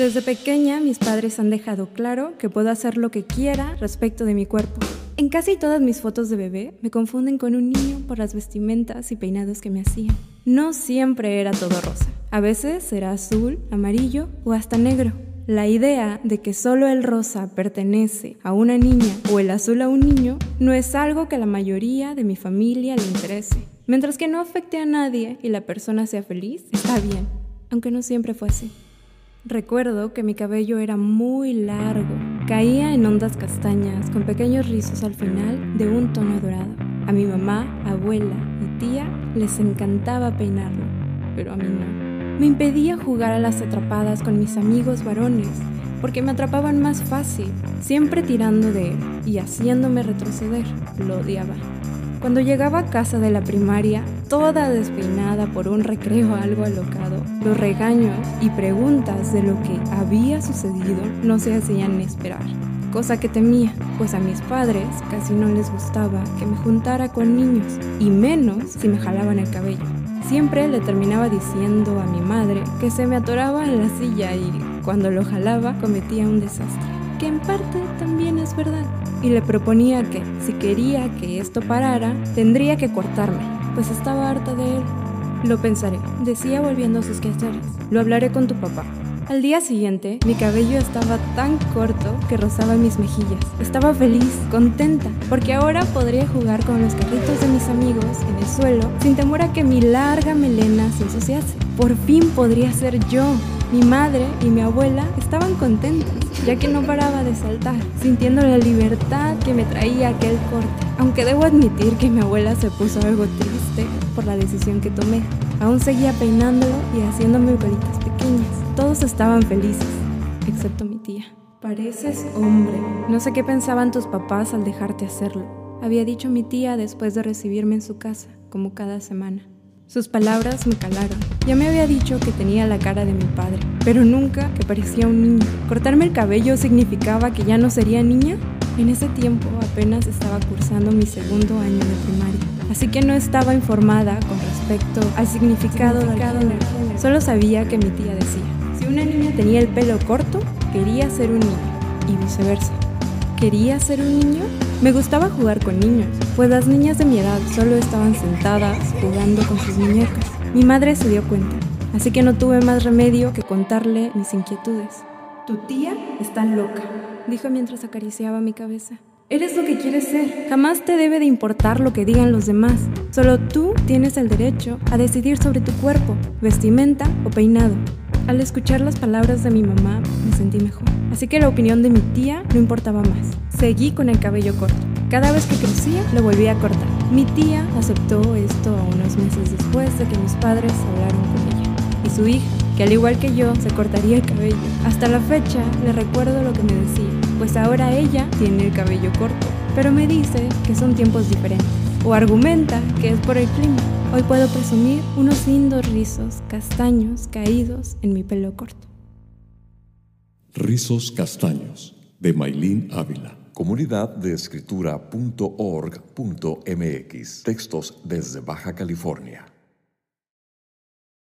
Desde pequeña mis padres han dejado claro que puedo hacer lo que quiera respecto de mi cuerpo. En casi todas mis fotos de bebé me confunden con un niño por las vestimentas y peinados que me hacían. No siempre era todo rosa. A veces era azul, amarillo o hasta negro. La idea de que solo el rosa pertenece a una niña o el azul a un niño no es algo que a la mayoría de mi familia le interese. Mientras que no afecte a nadie y la persona sea feliz, está bien, aunque no siempre fue así. Recuerdo que mi cabello era muy largo, caía en ondas castañas con pequeños rizos al final de un tono dorado. A mi mamá, abuela y tía les encantaba peinarlo, pero a mí no. Me impedía jugar a las atrapadas con mis amigos varones porque me atrapaban más fácil, siempre tirando de él y haciéndome retroceder. Lo odiaba. Cuando llegaba a casa de la primaria, toda despeinada por un recreo algo alocado, los regaños y preguntas de lo que había sucedido no se hacían esperar, cosa que temía, pues a mis padres casi no les gustaba que me juntara con niños, y menos si me jalaban el cabello. Siempre le terminaba diciendo a mi madre que se me atoraba en la silla y cuando lo jalaba cometía un desastre, que en parte también es verdad y le proponía que, si quería que esto parara, tendría que cortarme, pues estaba harta de él. Lo pensaré, decía volviendo a sus quehaceres. Lo hablaré con tu papá. Al día siguiente, mi cabello estaba tan corto que rozaba mis mejillas. Estaba feliz, contenta, porque ahora podría jugar con los carritos de mis amigos en el suelo sin temor a que mi larga melena se ensuciase. Por fin podría ser yo. Mi madre y mi abuela estaban contentas, ya que no paraba de saltar, sintiendo la libertad que me traía aquel corte. Aunque debo admitir que mi abuela se puso algo triste por la decisión que tomé. Aún seguía peinándolo y haciéndome bolitas pequeñas. Todos estaban felices, excepto mi tía. Pareces hombre. No sé qué pensaban tus papás al dejarte hacerlo. Había dicho mi tía después de recibirme en su casa, como cada semana. Sus palabras me calaron. Ya me había dicho que tenía la cara de mi padre, pero nunca que parecía un niño. ¿Cortarme el cabello significaba que ya no sería niña? En ese tiempo apenas estaba cursando mi segundo año de primaria, así que no estaba informada con respecto al significado, del género. Solo sabía que mi tía decía, si una niña tenía el pelo corto, quería ser un niño, y viceversa. ¿Quería ser un niño? Me gustaba jugar con niños, pues las niñas de mi edad solo estaban sentadas jugando con sus muñecas. Mi madre se dio cuenta, así que no tuve más remedio que contarle mis inquietudes. Tu tía está loca, dijo mientras acariciaba mi cabeza. Eres lo que quieres ser. Jamás te debe de importar lo que digan los demás. Solo tú tienes el derecho a decidir sobre tu cuerpo, vestimenta o peinado. Al escuchar las palabras de mi mamá, me sentí mejor. Así que la opinión de mi tía no importaba más. Seguí con el cabello corto. Cada vez que crecía, lo volvía a cortar. Mi tía aceptó esto unos meses después de que mis padres hablaron con ella. Y su hija, que al igual que yo, se cortaría el cabello. Hasta la fecha, le recuerdo lo que me decía, pues ahora ella tiene el cabello corto, pero me dice que son tiempos diferentes. O argumenta que es por el clima. Hoy puedo presumir unos lindos rizos castaños caídos en mi pelo corto. Rizos castaños de Maylin Ávila. Comunidad de escritura.org.mx. Textos desde Baja California.